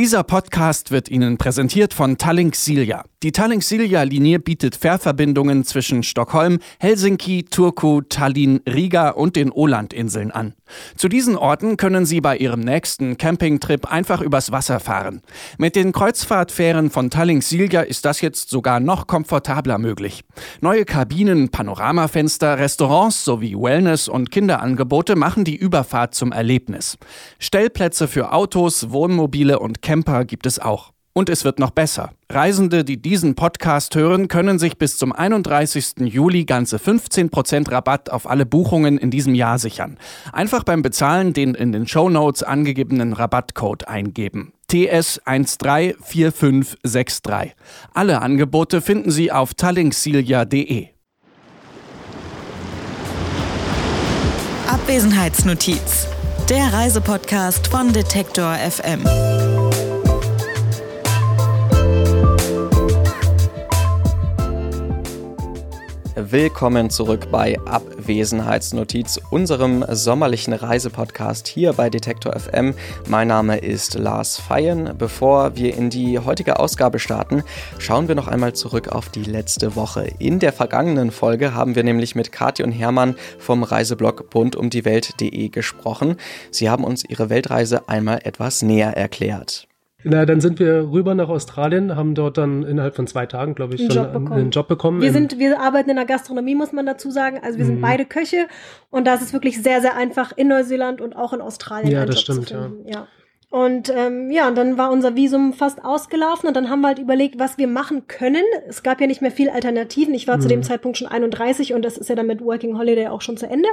Dieser Podcast wird Ihnen präsentiert von Tallink Silja. Die Tallink Silja Linie bietet Fährverbindungen zwischen Stockholm, Helsinki, Turku, Tallinn, Riga und den Ålandinseln an. Zu diesen Orten können Sie bei Ihrem nächsten Campingtrip einfach übers Wasser fahren. Mit den Kreuzfahrtfähren von Tallink Silja ist das jetzt sogar noch komfortabler möglich. Neue Kabinen, Panoramafenster, Restaurants sowie Wellness- und Kinderangebote machen die Überfahrt zum Erlebnis. Stellplätze für Autos, Wohnmobile und Camper gibt es auch. Und es wird noch besser. Reisende, die diesen Podcast hören, können sich bis zum 31. Juli ganze 15% Rabatt auf alle Buchungen in diesem Jahr sichern. Einfach beim Bezahlen den in den Show Notes angegebenen Rabattcode eingeben. TS134563. Alle Angebote finden Sie auf tallinksilja.de. Abwesenheitsnotiz. Der Reisepodcast von Detektor FM. Willkommen zurück bei Abwesenheitsnotiz, unserem sommerlichen Reisepodcast hier bei Detektor FM. Mein Name ist Lars Feyen. Bevor wir in die heutige Ausgabe starten, schauen wir noch einmal zurück auf die letzte Woche. In der vergangenen Folge haben wir nämlich mit Kathi und Hermann vom Reiseblog bundumdiewelt.de gesprochen. Sie haben uns ihre Weltreise einmal etwas näher erklärt. Na, dann sind wir rüber nach Australien, haben dort dann innerhalb von zwei Tagen, glaube ich, einen schon Job bekommen. einen Job bekommen. Wir sind, wir arbeiten in der Gastronomie, muss man dazu sagen. Also wir sind mhm. beide Köche und da ist es wirklich sehr, sehr einfach in Neuseeland und auch in Australien. Ja, das Job stimmt, ja. ja. Und ähm, ja, und dann war unser Visum fast ausgelaufen und dann haben wir halt überlegt, was wir machen können. Es gab ja nicht mehr viel Alternativen. Ich war mhm. zu dem mhm. Zeitpunkt schon 31 und das ist ja dann mit Working Holiday auch schon zu Ende.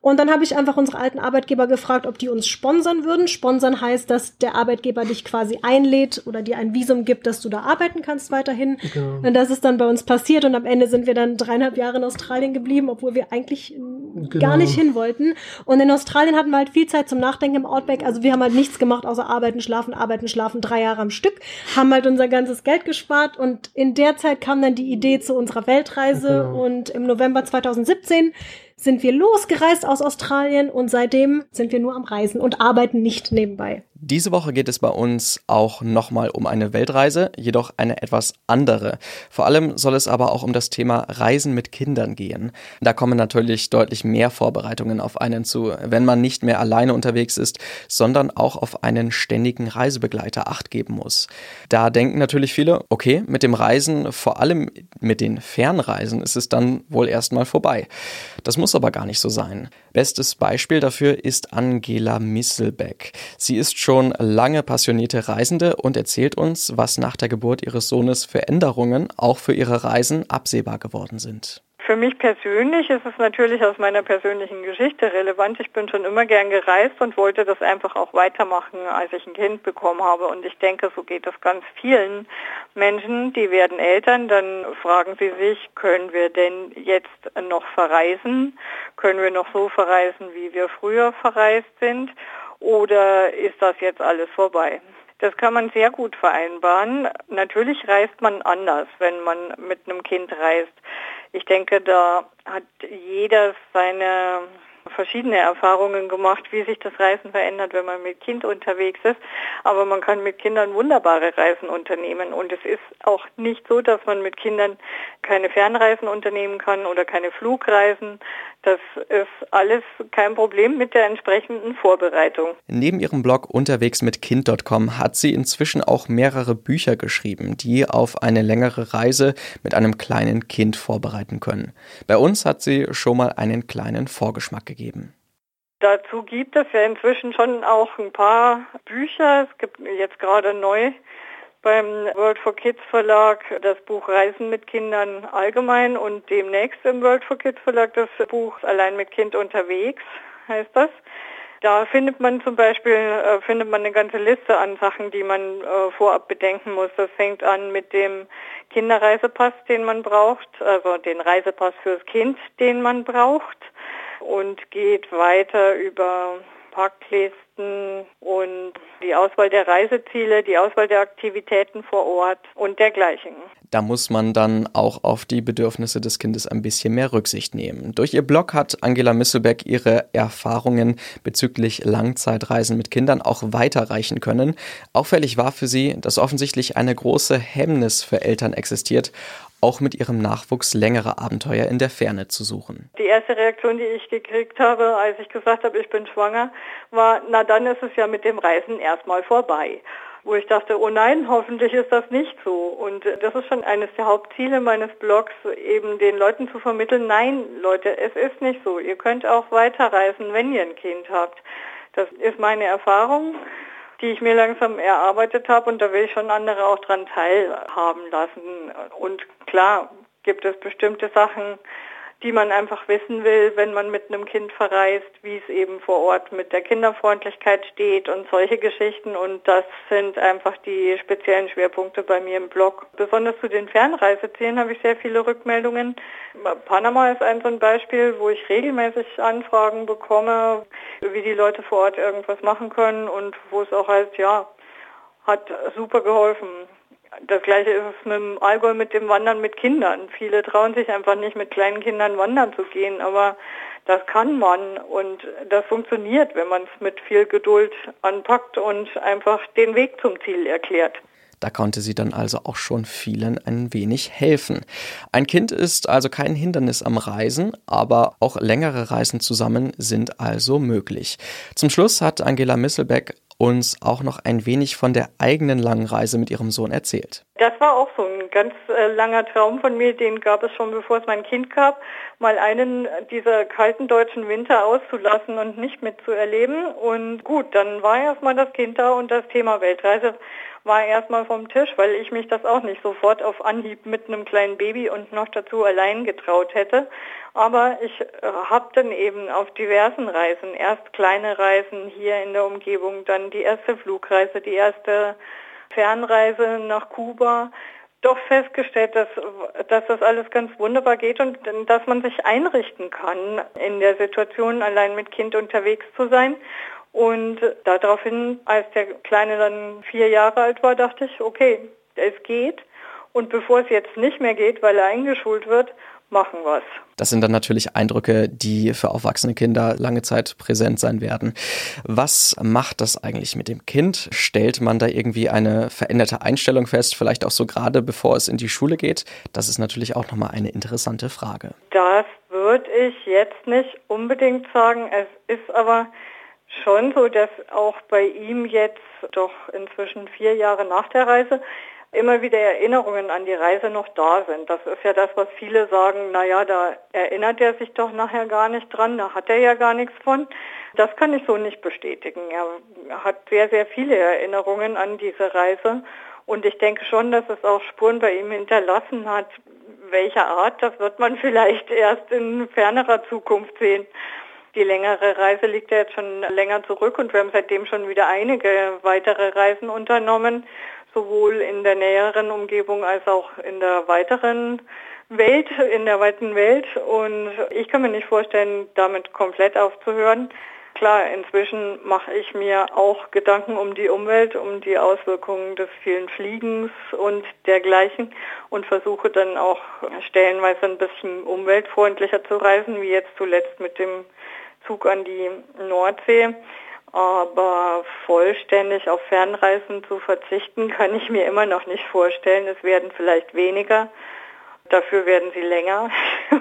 Und dann habe ich einfach unsere alten Arbeitgeber gefragt, ob die uns sponsern würden. Sponsern heißt, dass der Arbeitgeber dich quasi einlädt oder dir ein Visum gibt, dass du da arbeiten kannst weiterhin. Genau. Und das ist dann bei uns passiert und am Ende sind wir dann dreieinhalb Jahre in Australien geblieben, obwohl wir eigentlich genau. gar nicht hin wollten. Und in Australien hatten wir halt viel Zeit zum Nachdenken im Outback. Also wir haben halt nichts gemacht außer arbeiten, schlafen, arbeiten, schlafen, drei Jahre am Stück, haben halt unser ganzes Geld gespart und in der Zeit kam dann die Idee zu unserer Weltreise genau. und im November 2017 sind wir losgereist aus Australien und seitdem sind wir nur am Reisen und arbeiten nicht nebenbei. Diese Woche geht es bei uns auch nochmal um eine Weltreise, jedoch eine etwas andere. Vor allem soll es aber auch um das Thema Reisen mit Kindern gehen. Da kommen natürlich deutlich mehr Vorbereitungen auf einen zu, wenn man nicht mehr alleine unterwegs ist, sondern auch auf einen ständigen Reisebegleiter acht geben muss. Da denken natürlich viele, okay, mit dem Reisen, vor allem mit den Fernreisen, ist es dann wohl erstmal vorbei. Das muss aber gar nicht so sein. Bestes Beispiel dafür ist Angela Misselbeck. Sie ist schon lange passionierte Reisende und erzählt uns, was nach der Geburt ihres Sohnes für Änderungen auch für ihre Reisen absehbar geworden sind. Für mich persönlich ist es natürlich aus meiner persönlichen Geschichte relevant. Ich bin schon immer gern gereist und wollte das einfach auch weitermachen, als ich ein Kind bekommen habe. Und ich denke, so geht es ganz vielen Menschen, die werden Eltern, dann fragen sie sich, können wir denn jetzt noch verreisen? Können wir noch so verreisen, wie wir früher verreist sind? Oder ist das jetzt alles vorbei? Das kann man sehr gut vereinbaren. Natürlich reist man anders, wenn man mit einem Kind reist. Ich denke, da hat jeder seine verschiedene Erfahrungen gemacht, wie sich das Reisen verändert, wenn man mit Kind unterwegs ist. Aber man kann mit Kindern wunderbare Reisen unternehmen. Und es ist auch nicht so, dass man mit Kindern keine Fernreisen unternehmen kann oder keine Flugreisen. Das ist alles kein Problem mit der entsprechenden Vorbereitung. Neben ihrem Blog unterwegs mit Kind.com hat sie inzwischen auch mehrere Bücher geschrieben, die auf eine längere Reise mit einem kleinen Kind vorbereiten können. Bei uns hat sie schon mal einen kleinen Vorgeschmack gegeben geben? Dazu gibt es ja inzwischen schon auch ein paar Bücher. Es gibt jetzt gerade neu beim World for Kids Verlag das Buch Reisen mit Kindern allgemein und demnächst im World for Kids Verlag das Buch Allein mit Kind unterwegs heißt das. Da findet man zum Beispiel äh, findet man eine ganze Liste an Sachen, die man äh, vorab bedenken muss. Das fängt an mit dem Kinderreisepass, den man braucht, also den Reisepass fürs Kind, den man braucht und geht weiter über Packlisten und die Auswahl der Reiseziele, die Auswahl der Aktivitäten vor Ort und dergleichen. Da muss man dann auch auf die Bedürfnisse des Kindes ein bisschen mehr Rücksicht nehmen. Durch ihr Blog hat Angela Misselbeck ihre Erfahrungen bezüglich Langzeitreisen mit Kindern auch weiterreichen können. Auffällig war für sie, dass offensichtlich eine große Hemmnis für Eltern existiert, auch mit ihrem Nachwuchs längere Abenteuer in der Ferne zu suchen. Die erste Reaktion, die ich gekriegt habe, als ich gesagt habe, ich bin schwanger, war, na dann ist es ja mit dem Reisen erstmal vorbei. Wo ich dachte, oh nein, hoffentlich ist das nicht so. Und das ist schon eines der Hauptziele meines Blogs, eben den Leuten zu vermitteln, nein, Leute, es ist nicht so. Ihr könnt auch weiterreisen, wenn ihr ein Kind habt. Das ist meine Erfahrung die ich mir langsam erarbeitet habe und da will ich schon andere auch dran teilhaben lassen. Und klar gibt es bestimmte Sachen, die man einfach wissen will, wenn man mit einem Kind verreist, wie es eben vor Ort mit der Kinderfreundlichkeit steht und solche Geschichten. Und das sind einfach die speziellen Schwerpunkte bei mir im Blog. Besonders zu den Fernreisezielen habe ich sehr viele Rückmeldungen. Panama ist ein so ein Beispiel, wo ich regelmäßig Anfragen bekomme, wie die Leute vor Ort irgendwas machen können und wo es auch heißt, ja, hat super geholfen. Das gleiche ist es mit dem Allgäu mit dem Wandern mit Kindern. Viele trauen sich einfach nicht mit kleinen Kindern wandern zu gehen, aber das kann man und das funktioniert, wenn man es mit viel Geduld anpackt und einfach den Weg zum Ziel erklärt. Da konnte sie dann also auch schon vielen ein wenig helfen. Ein Kind ist also kein Hindernis am Reisen, aber auch längere Reisen zusammen sind also möglich. Zum Schluss hat Angela Misselbeck uns auch noch ein wenig von der eigenen langen Reise mit ihrem Sohn erzählt. Das war auch so ein ganz äh, langer Traum von mir, den gab es schon bevor es mein Kind gab, mal einen dieser kalten deutschen Winter auszulassen und nicht mitzuerleben. Und gut, dann war erstmal das Kind da und das Thema Weltreise war erstmal vom Tisch, weil ich mich das auch nicht sofort auf Anhieb mit einem kleinen Baby und noch dazu allein getraut hätte. Aber ich äh, habe dann eben auf diversen Reisen, erst kleine Reisen hier in der Umgebung, dann die erste Flugreise, die erste Fernreise nach Kuba, doch festgestellt, dass, dass das alles ganz wunderbar geht und dass man sich einrichten kann, in der Situation allein mit Kind unterwegs zu sein und daraufhin, als der Kleine dann vier Jahre alt war, dachte ich, okay, es geht. Und bevor es jetzt nicht mehr geht, weil er eingeschult wird, machen es. Das sind dann natürlich Eindrücke, die für aufwachsende Kinder lange Zeit präsent sein werden. Was macht das eigentlich mit dem Kind? Stellt man da irgendwie eine veränderte Einstellung fest, vielleicht auch so gerade bevor es in die Schule geht? Das ist natürlich auch nochmal eine interessante Frage. Das würde ich jetzt nicht unbedingt sagen. Es ist aber schon so, dass auch bei ihm jetzt doch inzwischen vier Jahre nach der Reise immer wieder Erinnerungen an die Reise noch da sind. Das ist ja das, was viele sagen, naja, da erinnert er sich doch nachher gar nicht dran, da hat er ja gar nichts von. Das kann ich so nicht bestätigen. Er hat sehr, sehr viele Erinnerungen an diese Reise und ich denke schon, dass es auch Spuren bei ihm hinterlassen hat. Welcher Art, das wird man vielleicht erst in fernerer Zukunft sehen. Die längere Reise liegt ja jetzt schon länger zurück und wir haben seitdem schon wieder einige weitere Reisen unternommen, sowohl in der näheren Umgebung als auch in der weiteren Welt, in der weiten Welt. Und ich kann mir nicht vorstellen, damit komplett aufzuhören. Klar, inzwischen mache ich mir auch Gedanken um die Umwelt, um die Auswirkungen des vielen Fliegens und dergleichen und versuche dann auch stellenweise ein bisschen umweltfreundlicher zu reisen, wie jetzt zuletzt mit dem Zug an die Nordsee. Aber vollständig auf Fernreisen zu verzichten, kann ich mir immer noch nicht vorstellen. Es werden vielleicht weniger, dafür werden sie länger.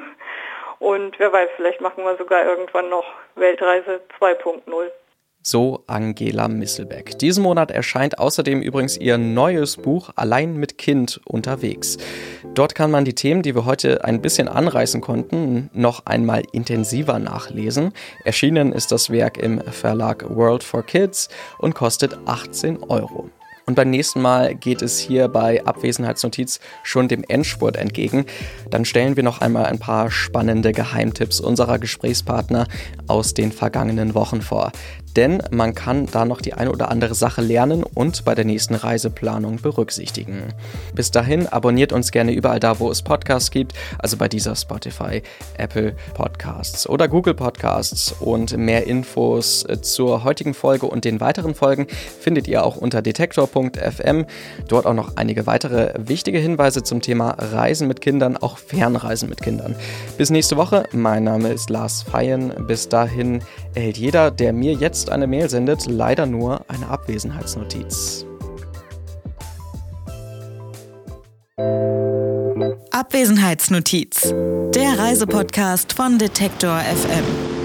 Und wer weiß, vielleicht machen wir sogar irgendwann noch Weltreise 2.0. So Angela Misselbeck. Diesen Monat erscheint außerdem übrigens ihr neues Buch Allein mit Kind unterwegs. Dort kann man die Themen, die wir heute ein bisschen anreißen konnten, noch einmal intensiver nachlesen. Erschienen ist das Werk im Verlag World for Kids und kostet 18 Euro. Und beim nächsten Mal geht es hier bei Abwesenheitsnotiz schon dem Endspurt entgegen. Dann stellen wir noch einmal ein paar spannende Geheimtipps unserer Gesprächspartner aus den vergangenen Wochen vor denn man kann da noch die eine oder andere Sache lernen und bei der nächsten Reiseplanung berücksichtigen. Bis dahin abonniert uns gerne überall da, wo es Podcasts gibt, also bei dieser Spotify, Apple Podcasts oder Google Podcasts und mehr Infos zur heutigen Folge und den weiteren Folgen findet ihr auch unter detektor.fm. Dort auch noch einige weitere wichtige Hinweise zum Thema Reisen mit Kindern, auch Fernreisen mit Kindern. Bis nächste Woche. Mein Name ist Lars Feyen. Bis dahin erhält jeder, der mir jetzt eine Mail sendet, leider nur eine Abwesenheitsnotiz. Abwesenheitsnotiz, der Reisepodcast von Detektor FM.